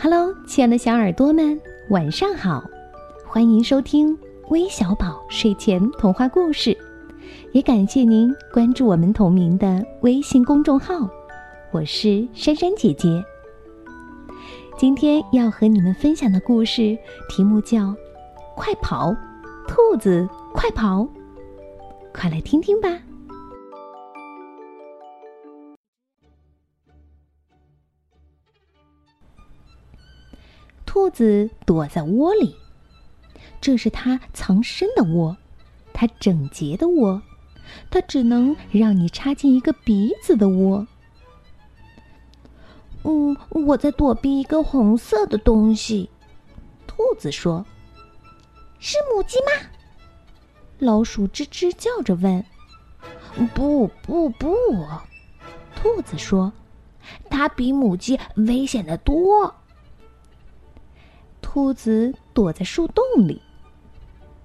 Hello，亲爱的小耳朵们，晚上好！欢迎收听微小宝睡前童话故事，也感谢您关注我们同名的微信公众号。我是珊珊姐姐。今天要和你们分享的故事题目叫《快跑，兔子快跑》，快来听听吧。兔子躲在窝里，这是它藏身的窝，它整洁的窝，它只能让你插进一个鼻子的窝。嗯，我在躲避一个红色的东西。兔子说：“是母鸡吗？”老鼠吱吱叫着问：“不不不！”兔子说：“它比母鸡危险的多。”兔子躲在树洞里。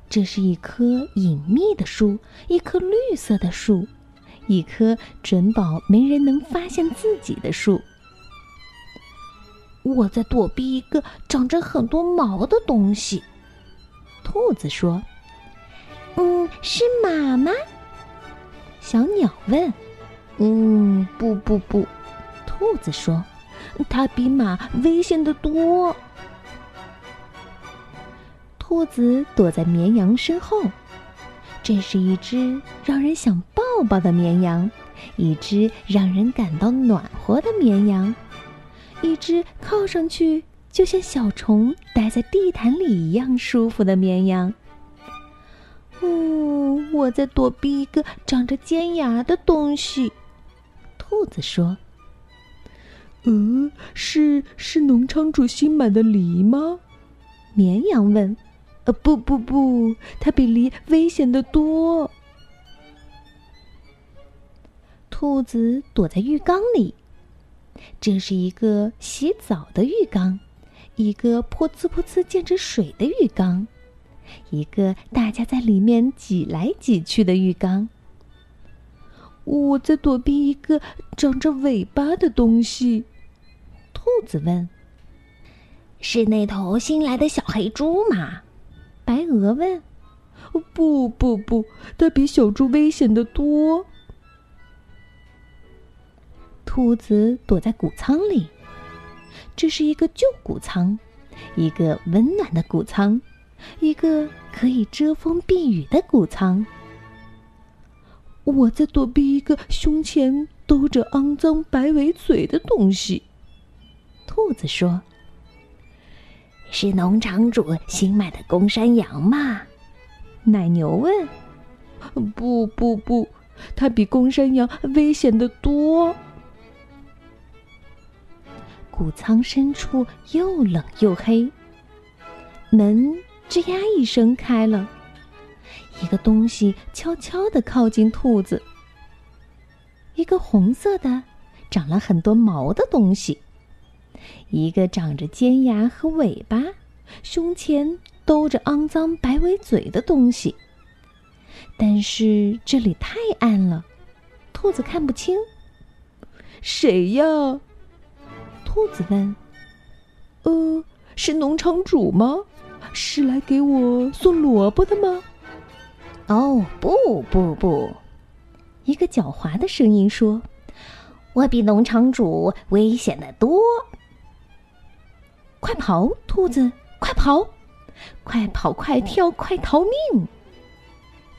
这是一棵隐秘的树，一棵绿色的树，一棵准保没人能发现自己的树。我在躲避一个长着很多毛的东西。兔子说：“嗯，是马吗？”小鸟问。“嗯，不不不。”兔子说：“它比马危险的多。”兔子躲在绵羊身后，这是一只让人想抱抱的绵羊，一只让人感到暖和的绵羊，一只靠上去就像小虫待在地毯里一样舒服的绵羊。哦，我在躲避一个长着尖牙的东西。兔子说：“呃，是是农场主新买的梨吗？”绵羊问。呃，不不不，它比梨危险的多。兔子躲在浴缸里，这是一个洗澡的浴缸，一个噗呲噗呲溅着水的浴缸，一个大家在里面挤来挤去的浴缸。我在躲避一个长着尾巴的东西。兔子问：“是那头新来的小黑猪吗？”白鹅问：“不不不，它比小猪危险的多。”兔子躲在谷仓里，这是一个旧谷仓，一个温暖的谷仓，一个可以遮风避雨的谷仓。我在躲避一个胸前兜着肮脏白尾嘴的东西。兔子说。是农场主新买的公山羊吗？奶牛问。不不不，它比公山羊危险的多。谷仓深处又冷又黑。门吱呀一声开了，一个东西悄悄的靠近兔子。一个红色的、长了很多毛的东西。一个长着尖牙和尾巴、胸前兜着肮脏白尾嘴的东西，但是这里太暗了，兔子看不清。谁呀？兔子问。呃，是农场主吗？是来给我送萝卜的吗？哦，不不不，一个狡猾的声音说：“我比农场主危险的多。”快跑，兔子！快跑！快跑！快跳！快逃命！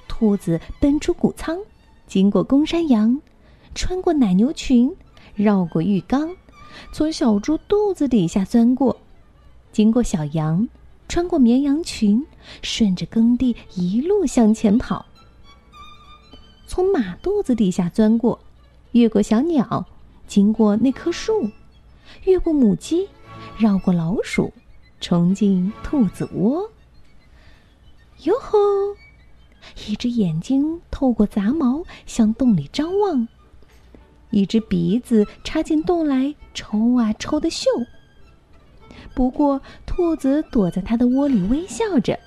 兔子奔出谷仓，经过公山羊，穿过奶牛群，绕过浴缸，从小猪肚子底下钻过，经过小羊，穿过绵羊群，顺着耕地一路向前跑，从马肚子底下钻过，越过小鸟，经过那棵树，越过母鸡。绕过老鼠，冲进兔子窝。哟吼！一只眼睛透过杂毛向洞里张望，一只鼻子插进洞来抽啊抽的嗅。不过，兔子躲在它的窝里微笑着，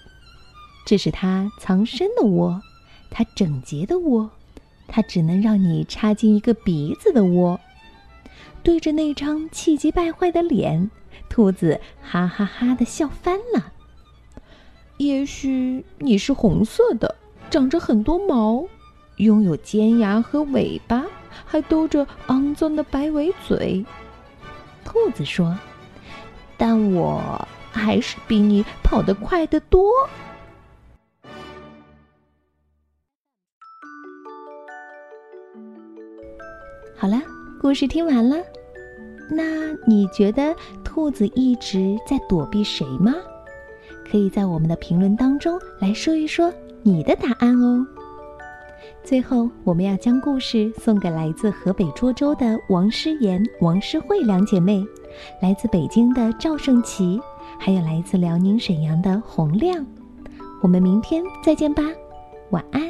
这是它藏身的窝，它整洁的窝，它只能让你插进一个鼻子的窝。对着那张气急败坏的脸，兔子哈哈哈的笑翻了。也许你是红色的，长着很多毛，拥有尖牙和尾巴，还兜着肮脏的白尾嘴。兔子说：“但我还是比你跑得快得多。”好了，故事听完了。那你觉得兔子一直在躲避谁吗？可以在我们的评论当中来说一说你的答案哦。最后，我们要将故事送给来自河北涿州的王诗妍、王诗慧两姐妹，来自北京的赵胜奇，还有来自辽宁沈阳的洪亮。我们明天再见吧，晚安。